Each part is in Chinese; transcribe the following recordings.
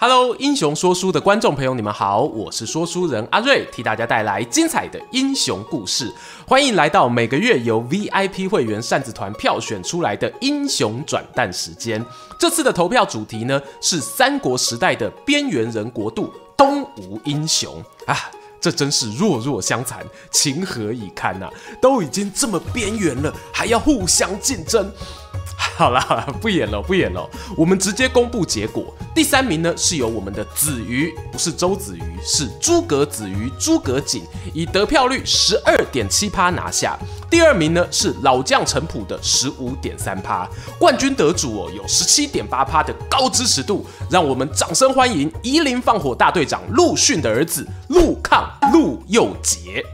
Hello，英雄说书的观众朋友，你们好，我是说书人阿瑞，替大家带来精彩的英雄故事。欢迎来到每个月由 VIP 会员扇子团票选出来的英雄转蛋时间。这次的投票主题呢，是三国时代的边缘人国度东吴英雄啊，这真是弱弱相残，情何以堪呐、啊！都已经这么边缘了，还要互相竞争。好了好了，不演了不演了，我们直接公布结果。第三名呢，是由我们的子瑜，不是周子瑜，是诸葛子瑜，诸葛瑾，以得票率十二点七趴拿下。第二名呢，是老将陈普的十五点三趴。冠军得主哦，有十七点八趴的高支持度，让我们掌声欢迎夷陵放火大队长陆逊的儿子陆抗陆佑杰。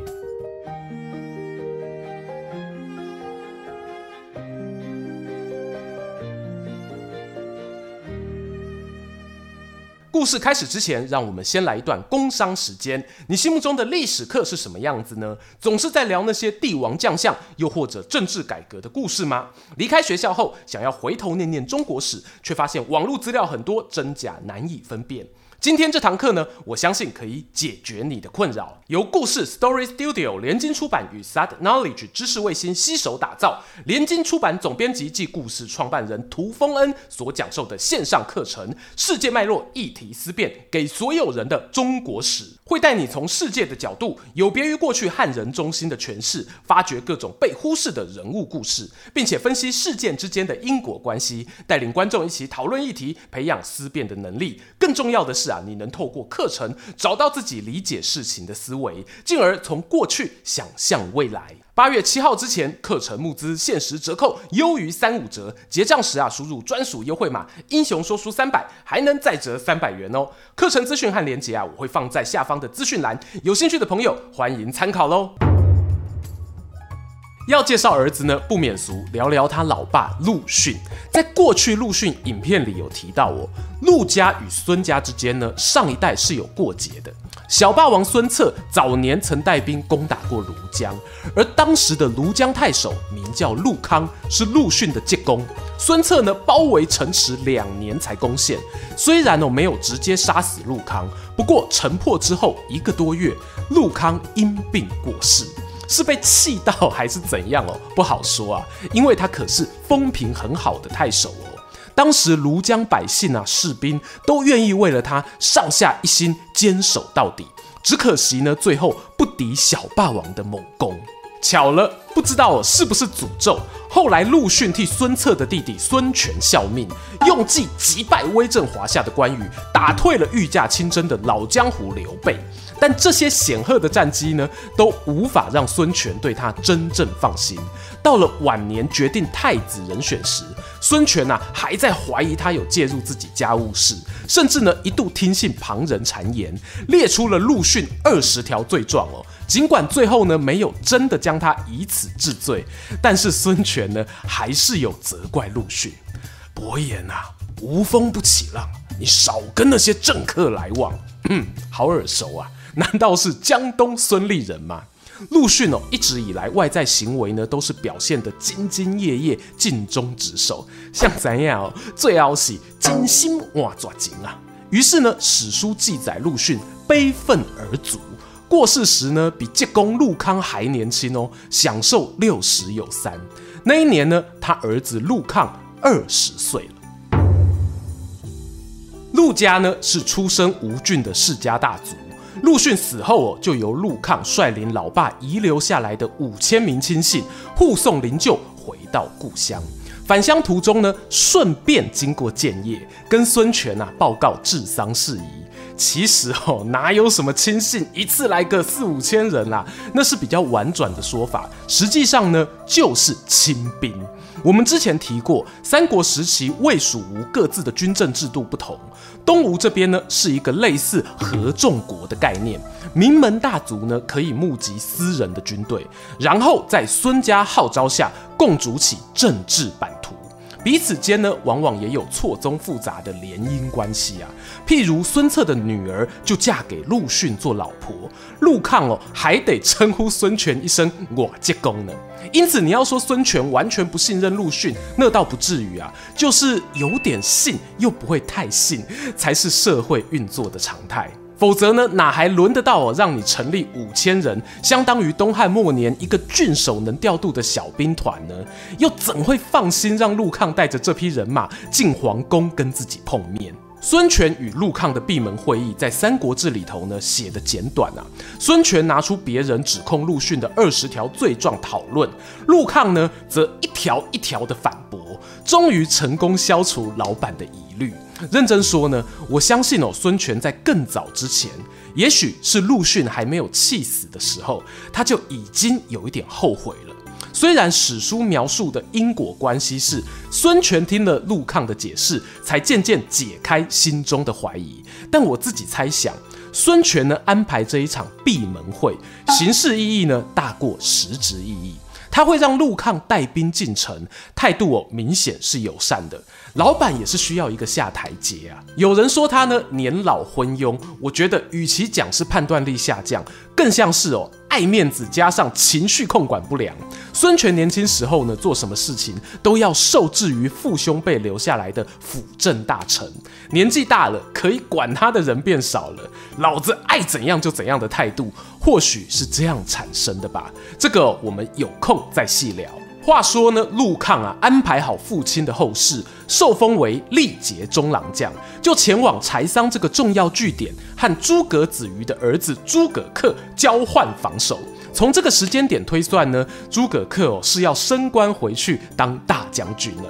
故事开始之前，让我们先来一段工商时间。你心目中的历史课是什么样子呢？总是在聊那些帝王将相，又或者政治改革的故事吗？离开学校后，想要回头念念中国史，却发现网络资料很多，真假难以分辨。今天这堂课呢，我相信可以解决你的困扰。由故事 Story Studio 联经出版与 Sad Knowledge 知识卫星携手打造，联经出版总编辑暨故事创办人涂丰恩所讲授的线上课程，世界脉络议题思辨，给所有人的中国史，会带你从世界的角度，有别于过去汉人中心的诠释，发掘各种被忽视的人物故事，并且分析事件之间的因果关系，带领观众一起讨论议题，培养思辨的能力。更重要的是啊。啊你能透过课程找到自己理解事情的思维，进而从过去想象未来。八月七号之前，课程募资限时折扣优于三五折，结账时啊，输入专属优惠码“英雄说书三百”，还能再折三百元哦。课程资讯和链接啊，我会放在下方的资讯栏，有兴趣的朋友欢迎参考喽。要介绍儿子呢，不免俗，聊聊他老爸陆逊。在过去陆逊影片里有提到哦，陆家与孙家之间呢，上一代是有过节的。小霸王孙策早年曾带兵攻打过庐江，而当时的庐江太守名叫陆康，是陆逊的舅公。孙策呢，包围城池两年才攻陷，虽然哦没有直接杀死陆康，不过城破之后一个多月，陆康因病过世。是被气到还是怎样哦？不好说啊，因为他可是风评很好的太守哦。当时庐江百姓啊，士兵都愿意为了他上下一心，坚守到底。只可惜呢，最后不敌小霸王的猛攻。巧了，不知道是不是诅咒。后来陆逊替孙策的弟弟孙权效命，用计击败威震华夏的关羽，打退了御驾亲征的老江湖刘备。但这些显赫的战绩呢，都无法让孙权对他真正放心。到了晚年决定太子人选时，孙权呐还在怀疑他有介入自己家务事，甚至呢一度听信旁人谗言，列出了陆逊二十条罪状哦。尽管最后呢没有真的将他以此治罪，但是孙权呢还是有责怪陆逊：伯言啊，无风不起浪，你少跟那些政客来往。嗯，好耳熟啊。难道是江东孙立人吗？陆逊哦，一直以来外在行为呢，都是表现得兢兢业业、尽忠职守，像咱样哦，最好是精心哇抓紧啊。于是呢，史书记载陆逊悲愤而卒，过世时呢，比舅公陆康还年轻哦，享寿六十有三。那一年呢，他儿子陆抗二十岁了。陆家呢，是出身吴郡的世家大族。陆逊死后哦，就由陆抗率领老爸遗留下来的五千名亲信护送灵柩回到故乡。返乡途中呢，顺便经过建业，跟孙权啊报告治丧事宜。其实哦，哪有什么亲信一次来个四五千人啦，那是比较婉转的说法。实际上呢，就是亲兵。我们之前提过，三国时期魏、蜀、吴各自的军政制度不同。东吴这边呢，是一个类似合众国的概念，名门大族呢可以募集私人的军队，然后在孙家号召下共筑起政治版图。彼此间呢，往往也有错综复杂的联姻关系啊。譬如孙策的女儿就嫁给陆逊做老婆，陆抗哦还得称呼孙权一声我结公呢。因此，你要说孙权完全不信任陆逊，那倒不至于啊，就是有点信又不会太信，才是社会运作的常态。否则呢，哪还轮得到我让你成立五千人，相当于东汉末年一个郡守能调度的小兵团呢？又怎会放心让陆抗带着这批人马进皇宫跟自己碰面？孙权与陆抗的闭门会议，在《三国志》里头呢写得简短啊。孙权拿出别人指控陆逊的二十条罪状讨论，陆抗呢则一条一条的反驳，终于成功消除老板的疑虑。认真说呢，我相信哦，孙权在更早之前，也许是陆逊还没有气死的时候，他就已经有一点后悔了。虽然史书描述的因果关系是孙权听了陆抗的解释，才渐渐解开心中的怀疑，但我自己猜想，孙权呢安排这一场闭门会，形式意义呢大过实质意义。他会让陆抗带兵进城，态度哦明显是友善的。老板也是需要一个下台阶啊。有人说他呢年老昏庸，我觉得与其讲是判断力下降，更像是哦爱面子加上情绪控管不良。孙权年轻时候呢做什么事情都要受制于父兄辈留下来的辅政大臣，年纪大了可以管他的人变少了，老子爱怎样就怎样的态度，或许是这样产生的吧。这个我们有空再细聊。话说呢，陆抗啊，安排好父亲的后事，受封为历节中郎将，就前往柴桑这个重要据点，和诸葛子瑜的儿子诸葛恪交换防守。从这个时间点推算呢，诸葛恪哦是要升官回去当大将军了。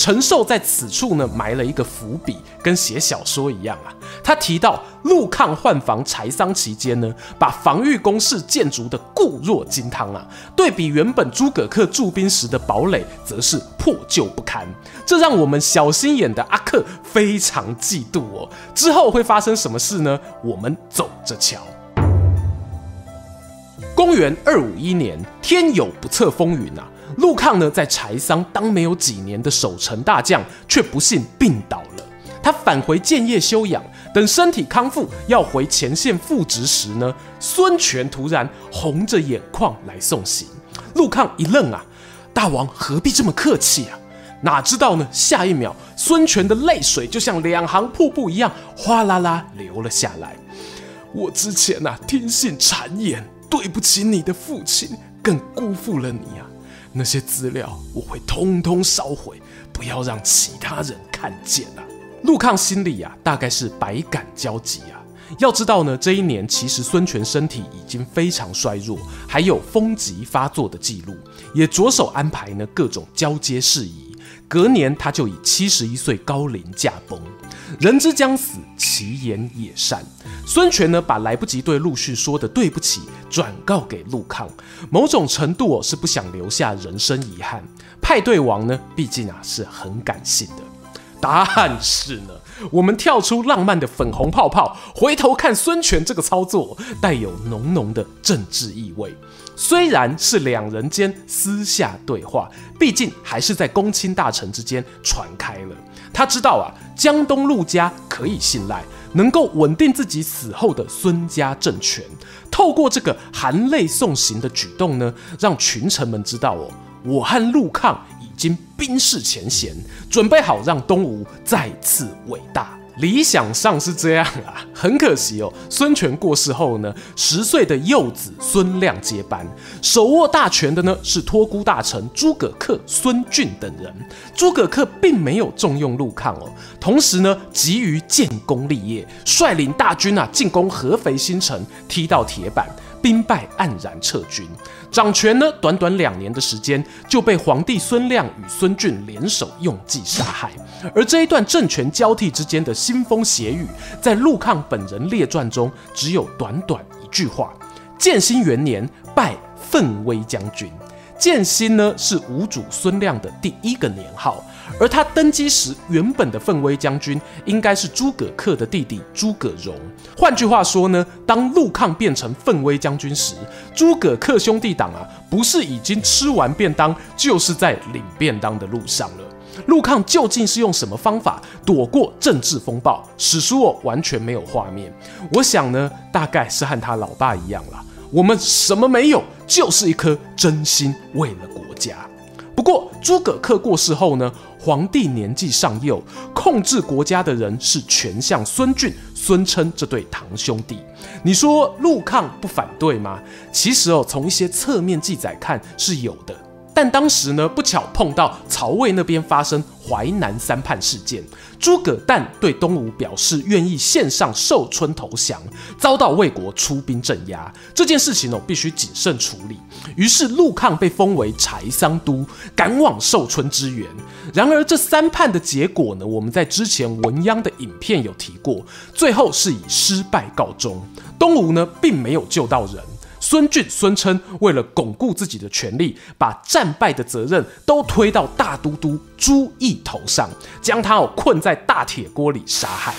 陈寿在此处呢埋了一个伏笔，跟写小说一样啊。他提到陆抗换防柴桑期间呢，把防御工事建筑的固若金汤啊，对比原本诸葛恪驻兵时的堡垒，则是破旧不堪。这让我们小心眼的阿克非常嫉妒哦。之后会发生什么事呢？我们走着瞧。公元二五一年，天有不测风云啊！陆抗呢，在柴桑当没有几年的守城大将，却不幸病倒了。他返回建业休养，等身体康复，要回前线复职时呢，孙权突然红着眼眶来送行。陆抗一愣啊，大王何必这么客气啊？哪知道呢，下一秒，孙权的泪水就像两行瀑布一样，哗啦啦流了下来。我之前啊，听信谗言。对不起你的父亲，更辜负了你啊！那些资料我会通通烧毁，不要让其他人看见啊！陆抗心里啊，大概是百感交集啊。要知道呢，这一年其实孙权身体已经非常衰弱，还有风疾发作的记录，也着手安排呢各种交接事宜。隔年，他就以七十一岁高龄驾崩。人之将死，其言也善。孙权呢，把来不及对陆逊说的对不起转告给陆抗，某种程度哦是不想留下人生遗憾。派对王呢，毕竟啊是很感性的。但是呢，我们跳出浪漫的粉红泡泡，回头看孙权这个操作，带有浓浓的政治意味。虽然是两人间私下对话，毕竟还是在公卿大臣之间传开了。他知道啊，江东陆家可以信赖，能够稳定自己死后的孙家政权。透过这个含泪送行的举动呢，让群臣们知道哦，我和陆抗已经冰释前嫌，准备好让东吴再次伟大。理想上是这样啊，很可惜哦。孙权过世后呢，十岁的幼子孙亮接班，手握大权的呢是托孤大臣诸葛恪、孙峻等人。诸葛恪并没有重用陆抗哦，同时呢急于建功立业，率领大军啊进攻合肥新城，踢到铁板。兵败黯然撤军，掌权呢，短短两年的时间就被皇帝孙亮与孙峻联手用计杀害。而这一段政权交替之间的腥风血雨，在陆抗本人列传中只有短短一句话：建兴元年拜奋威将军。建兴呢是吴主孙亮的第一个年号。而他登基时，原本的奋威将军应该是诸葛恪的弟弟诸葛荣。换句话说呢，当陆抗变成奋威将军时，诸葛恪兄弟党啊，不是已经吃完便当，就是在领便当的路上了。陆抗究竟是用什么方法躲过政治风暴？史书哦完全没有画面。我想呢，大概是和他老爸一样啦。我们什么没有，就是一颗真心为了国家。不过诸葛恪过世后呢，皇帝年纪尚幼，控制国家的人是权相孙俊、孙称这对堂兄弟。你说陆抗不反对吗？其实哦，从一些侧面记载看是有的。但当时呢，不巧碰到曹魏那边发生淮南三叛事件，诸葛诞对东吴表示愿意献上寿春投降，遭到魏国出兵镇压。这件事情哦，必须谨慎处理。于是陆抗被封为柴桑都，赶往寿春支援。然而这三叛的结果呢，我们在之前文鞅的影片有提过，最后是以失败告终。东吴呢，并没有救到人。孙俊、孙称为了巩固自己的权力，把战败的责任都推到大都督朱义头上，将他哦困在大铁锅里杀害。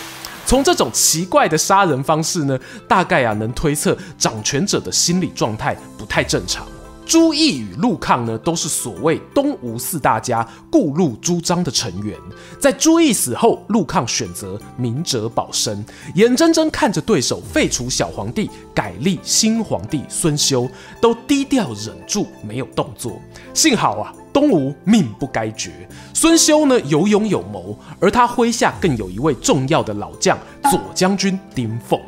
从这种奇怪的杀人方式呢，大概啊能推测掌权者的心理状态不太正常。朱义与陆抗呢，都是所谓东吴四大家顾陆朱张的成员。在朱义死后，陆抗选择明哲保身，眼睁睁看着对手废除小皇帝，改立新皇帝孙修，都低调忍住没有动作。幸好啊，东吴命不该绝。孙修呢有勇有谋，而他麾下更有一位重要的老将左将军丁奉。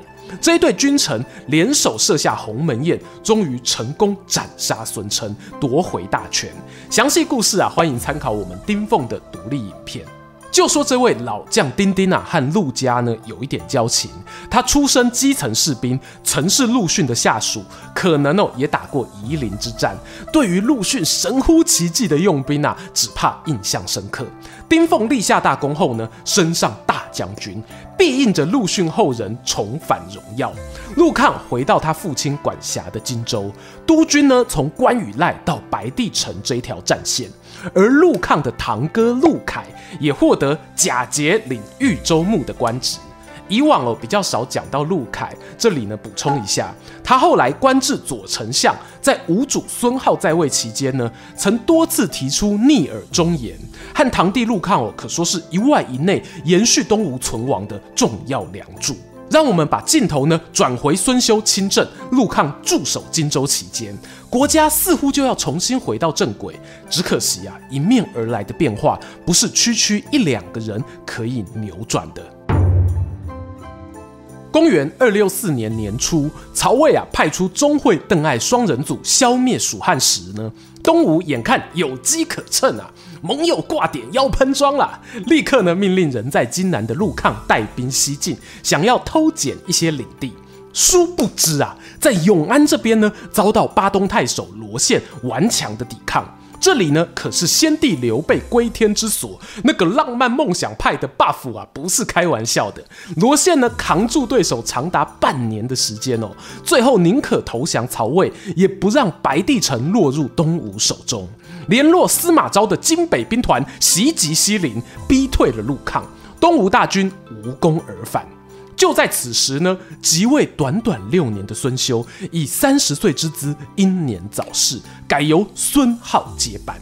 这一对君臣联手设下鸿门宴，终于成功斩杀孙称，夺回大权。详细故事啊，欢迎参考我们丁奉的独立影片。就说这位老将丁丁啊，和陆家呢有一点交情。他出身基层士兵，曾是陆逊的下属，可能哦也打过夷陵之战。对于陆逊神乎其技的用兵啊，只怕印象深刻。丁奉立下大功后呢，升上大将军，庇应着陆逊后人重返荣耀。陆抗回到他父亲管辖的荆州，督军呢从关羽赖到白帝城这一条战线。而陆抗的堂哥陆凯也获得假节领豫州牧的官职。以往哦比较少讲到陆凯，这里呢补充一下，他后来官至左丞相，在吴主孙皓在位期间呢，曾多次提出逆耳忠言，和堂弟陆抗哦可说是一外一内延续东吴存亡的重要梁柱。让我们把镜头呢转回孙修亲政，陆抗驻守荆州期间，国家似乎就要重新回到正轨。只可惜啊，迎面而来的变化不是区区一两个人可以扭转的。公元二六四年年初，曹魏啊派出钟会、邓艾双人组消灭蜀汉时呢，东吴眼看有机可乘啊。盟友挂点要喷装了，立刻呢命令人在荆南的陆抗带兵西进，想要偷捡一些领地。殊不知啊，在永安这边呢，遭到巴东太守罗宪顽强的抵抗。这里呢可是先帝刘备归天之所，那个浪漫梦想派的 buff 啊，不是开玩笑的。罗宪呢扛住对手长达半年的时间哦，最后宁可投降曹魏，也不让白帝城落入东吴手中。联络司马昭的荆北兵团袭击西陵，逼退了陆抗，东吴大军无功而返。就在此时呢，即位短短六年的孙修以三十岁之姿英年早逝，改由孙皓接班。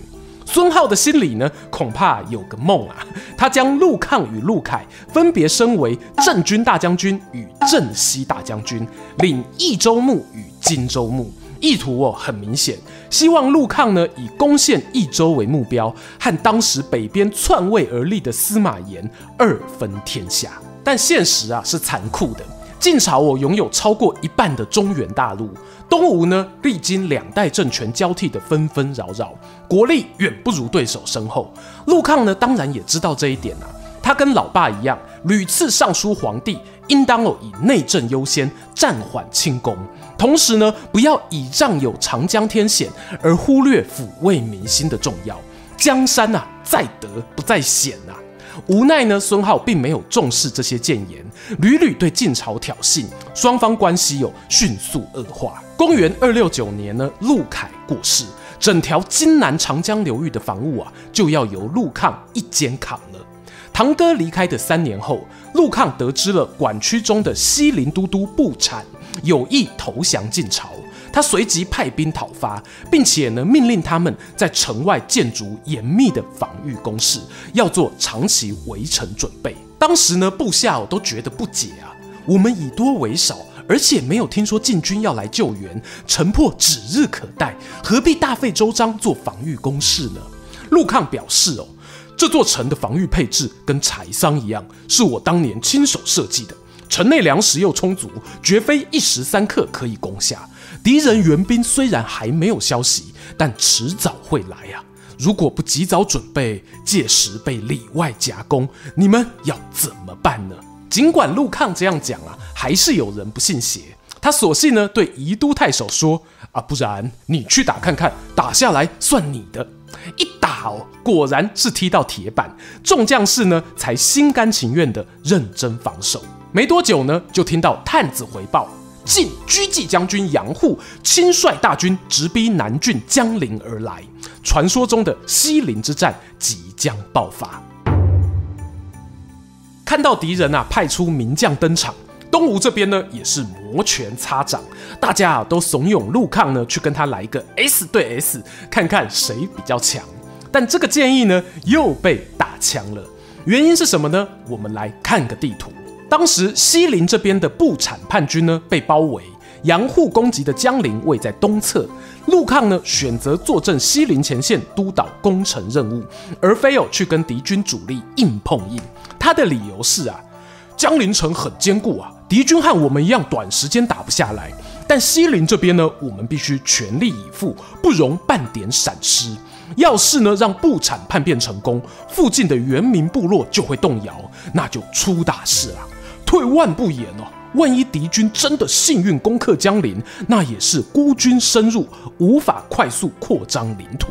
孙皓的心里呢，恐怕有个梦啊，他将陆抗与陆凯分别升为正军大将军与正西大将军，领益州牧与荆州牧。意图哦很明显，希望陆抗呢以攻陷益州为目标，和当时北边篡位而立的司马炎二分天下。但现实啊是残酷的，晋朝我拥有超过一半的中原大陆，东吴呢历经两代政权交替的纷纷扰扰，国力远不如对手深厚。陆抗呢当然也知道这一点啊，他跟老爸一样，屡次上书皇帝，应当哦以内政优先，暂缓轻攻。同时呢，不要倚仗有长江天险而忽略抚慰民心的重要。江山啊，在德不在险啊。无奈呢，孙皓并没有重视这些谏言，屡屡对晋朝挑衅，双方关系有迅速恶化。公元二六九年呢，陆凯过世，整条荆南长江流域的防务啊，就要由陆抗一肩扛了。堂哥离开的三年后，陆抗得知了管区中的西陵都督步阐有意投降晋朝，他随即派兵讨伐，并且呢命令他们在城外建筑严密的防御工事，要做长期围城准备。当时呢部下都觉得不解啊，我们以多为少，而且没有听说晋军要来救援，城破指日可待，何必大费周章做防御工事呢？陆抗表示哦，这座城的防御配置跟柴桑一样，是我当年亲手设计的。城内粮食又充足，绝非一时三刻可以攻下。敌人援兵虽然还没有消息，但迟早会来呀、啊。如果不及早准备，届时被里外夹攻，你们要怎么办呢？尽管陆抗这样讲啊，还是有人不信邪。他索性呢对宜都太守说：“啊，不然你去打看看，打下来算你的。”一打哦，果然是踢到铁板，众将士呢才心甘情愿地认真防守。没多久呢，就听到探子回报，晋车骑将军杨户亲率大军直逼南郡江陵而来，传说中的西陵之战即将爆发。看到敌人啊派出名将登场，东吴这边呢也是摩拳擦掌，大家啊都怂恿陆抗呢去跟他来一个 S 对 S，看看谁比较强。但这个建议呢又被打枪了，原因是什么呢？我们来看个地图。当时西陵这边的不产叛军呢被包围，杨户攻击的江陵位在东侧，陆抗呢选择坐镇西陵前线督导攻城任务，而非有去跟敌军主力硬碰硬。他的理由是啊，江陵城很坚固啊，敌军和我们一样短时间打不下来，但西陵这边呢，我们必须全力以赴，不容半点闪失。要是呢让不产叛变成功，附近的原民部落就会动摇，那就出大事了。退万步言哦，万一敌军真的幸运攻克江陵，那也是孤军深入，无法快速扩张领土。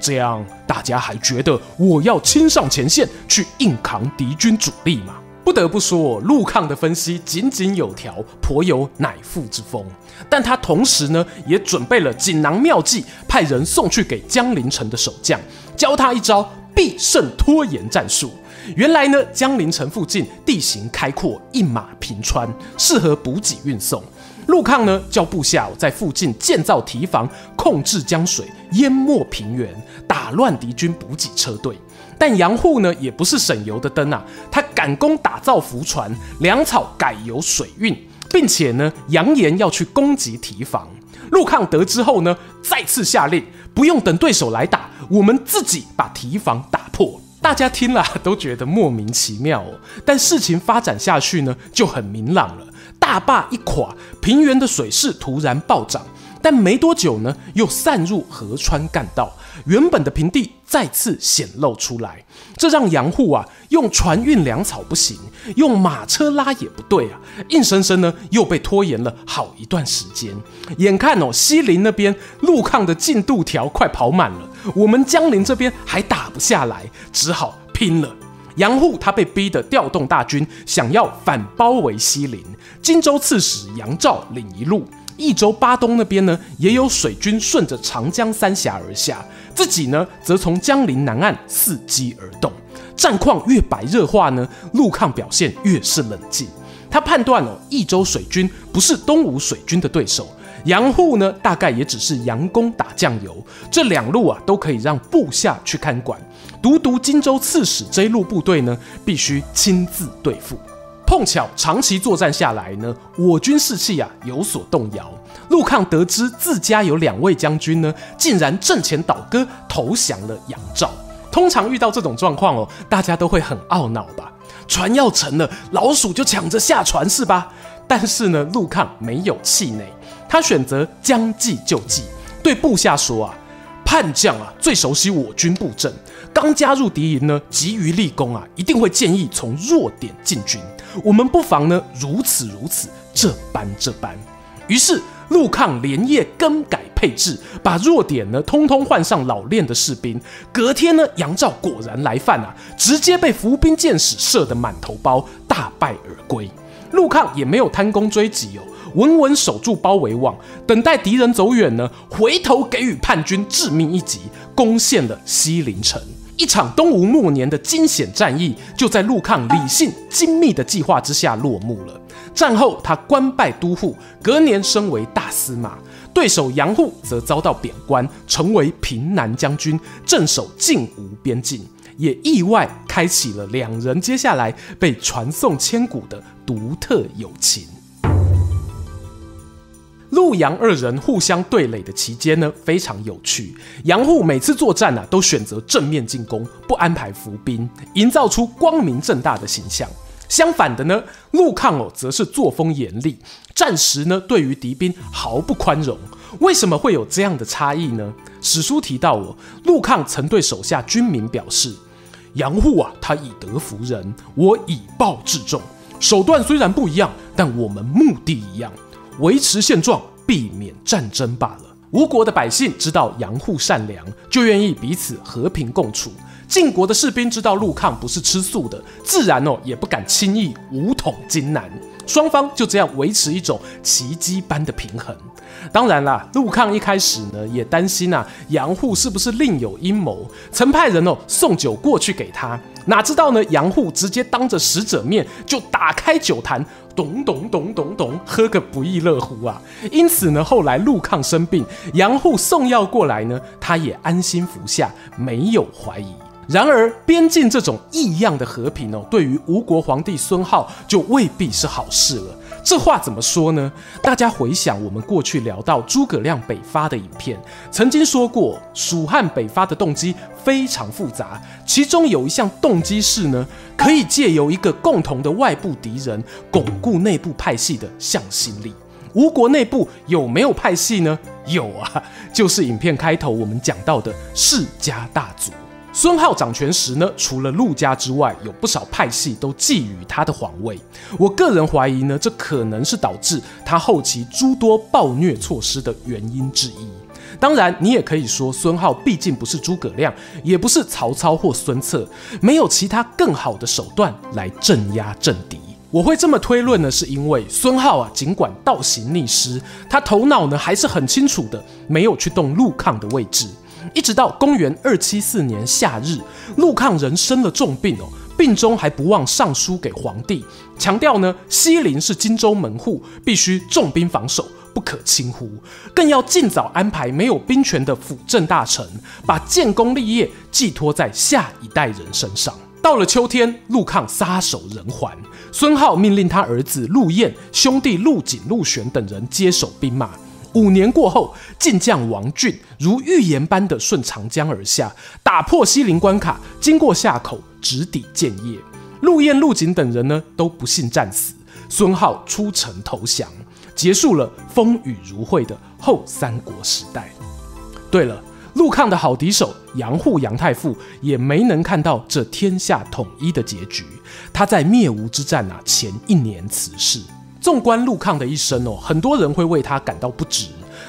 这样大家还觉得我要亲上前线去硬扛敌军主力吗？不得不说，陆抗的分析井井有条，颇有乃父之风。但他同时呢，也准备了锦囊妙计，派人送去给江陵城的守将，教他一招必胜拖延战术。原来呢，江陵城附近地形开阔，一马平川，适合补给运送。陆抗呢，叫部下在附近建造堤防，控制江水，淹没平原，打乱敌军补给车队。但杨户呢，也不是省油的灯啊，他赶工打造浮船，粮草改由水运，并且呢，扬言要去攻击堤防。陆抗得知后呢，再次下令，不用等对手来打，我们自己把堤防打破。大家听了都觉得莫名其妙哦，但事情发展下去呢，就很明朗了。大坝一垮，平原的水势突然暴涨，但没多久呢，又散入河川干道，原本的平地再次显露出来。这让杨户啊，用船运粮草不行，用马车拉也不对啊，硬生生呢又被拖延了好一段时间。眼看哦，西陵那边陆抗的进度条快跑满了。我们江陵这边还打不下来，只好拼了。杨户他被逼得调动大军，想要反包围西陵。荆州刺史杨肇领一路，益州巴东那边呢也有水军顺着长江三峡而下，自己呢则从江陵南岸伺机而动。战况越白热化呢，陆抗表现越是冷静。他判断哦，益州水军不是东吴水军的对手。杨户呢，大概也只是佯攻打酱油，这两路啊都可以让部下去看管。独独荆州刺史这一路部队呢，必须亲自对付。碰巧长期作战下来呢，我军士气啊有所动摇。陆抗得知自家有两位将军呢，竟然阵前倒戈投降了杨肇。通常遇到这种状况哦，大家都会很懊恼吧？船要沉了，老鼠就抢着下船是吧？但是呢，陆抗没有气馁。他选择将计就计，对部下说：“啊，叛将啊最熟悉我军布阵，刚加入敌营呢，急于立功啊，一定会建议从弱点进军。我们不妨呢如此如此，这般这般。”于是陆抗连夜更改配置，把弱点呢通通换上老练的士兵。隔天呢，杨肇果然来犯啊，直接被伏兵箭矢射得满头包，大败而归。陆抗也没有贪功追击哦。稳稳守住包围网，等待敌人走远呢，回头给予叛军致命一击，攻陷了西陵城。一场东吴末年的惊险战役，就在陆抗理性精密的计划之下落幕了。战后，他官拜都护，隔年升为大司马。对手杨户则遭到贬官，成为平南将军，镇守晋吴边境，也意外开启了两人接下来被传颂千古的独特友情。陆杨二人互相对垒的期间呢，非常有趣。杨户每次作战啊，都选择正面进攻，不安排伏兵，营造出光明正大的形象。相反的呢，陆抗哦，则是作风严厉，战时呢，对于敌兵毫不宽容。为什么会有这样的差异呢？史书提到哦，陆抗曾对手下军民表示：“杨户啊，他以德服人，我以暴制众，手段虽然不一样，但我们目的一样。”维持现状，避免战争罢了。吴国的百姓知道杨户善良，就愿意彼此和平共处。晋国的士兵知道陆抗不是吃素的，自然哦也不敢轻易武统荆南。双方就这样维持一种奇迹般的平衡。当然啦，陆抗一开始呢也担心啊，杨户是不是另有阴谋，曾派人哦送酒过去给他。哪知道呢，杨户直接当着使者面就打开酒坛。咚咚咚咚咚，喝个不亦乐乎啊！因此呢，后来陆抗生病，杨户送药过来呢，他也安心服下，没有怀疑。然而，边境这种异样的和平哦，对于吴国皇帝孙皓就未必是好事了。这话怎么说呢？大家回想我们过去聊到诸葛亮北伐的影片，曾经说过，蜀汉北伐的动机非常复杂，其中有一项动机是呢，可以借由一个共同的外部敌人，巩固内部派系的向心力。吴国内部有没有派系呢？有啊，就是影片开头我们讲到的世家大族。孙皓掌权时呢，除了陆家之外，有不少派系都觊觎他的皇位。我个人怀疑呢，这可能是导致他后期诸多暴虐措施的原因之一。当然，你也可以说孙皓毕竟不是诸葛亮，也不是曹操或孙策，没有其他更好的手段来镇压政敌。我会这么推论呢，是因为孙皓啊，尽管倒行逆施，他头脑呢还是很清楚的，没有去动陆抗的位置。一直到公元二七四年夏日，陆抗人生了重病哦，病中还不忘上书给皇帝，强调呢西陵是荆州门户，必须重兵防守，不可轻忽，更要尽早安排没有兵权的辅政大臣，把建功立业寄托在下一代人身上。到了秋天，陆抗撒手人寰，孙皓命令他儿子陆偃、兄弟陆锦、陆玄等人接手兵马。五年过后，晋将王浚如预言般的顺长江而下，打破西陵关卡，经过夏口，直抵建业。陆偃、陆景等人呢都不幸战死，孙皓出城投降，结束了风雨如晦的后三国时代。对了，陆抗的好敌手杨户杨太傅也没能看到这天下统一的结局，他在灭吴之战啊前一年辞世。纵观陆抗的一生哦，很多人会为他感到不值，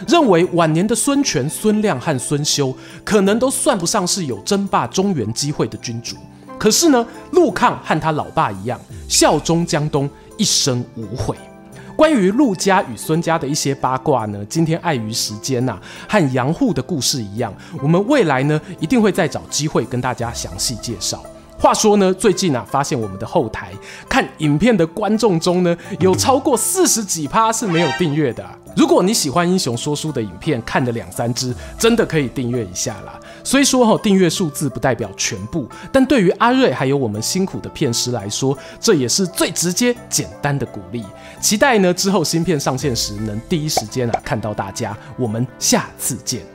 认为晚年的孙权、孙亮和孙修可能都算不上是有争霸中原机会的君主。可是呢，陆抗和他老爸一样，效忠江东，一生无悔。关于陆家与孙家的一些八卦呢，今天碍于时间呐、和杨户的故事一样，我们未来呢一定会再找机会跟大家详细介绍。话说呢，最近啊，发现我们的后台看影片的观众中呢，有超过四十几趴是没有订阅的。如果你喜欢英雄说书的影片，看了两三支，真的可以订阅一下啦。虽说哈，订阅数字不代表全部，但对于阿瑞还有我们辛苦的片师来说，这也是最直接、简单的鼓励。期待呢，之后新片上线时，能第一时间啊看到大家。我们下次见。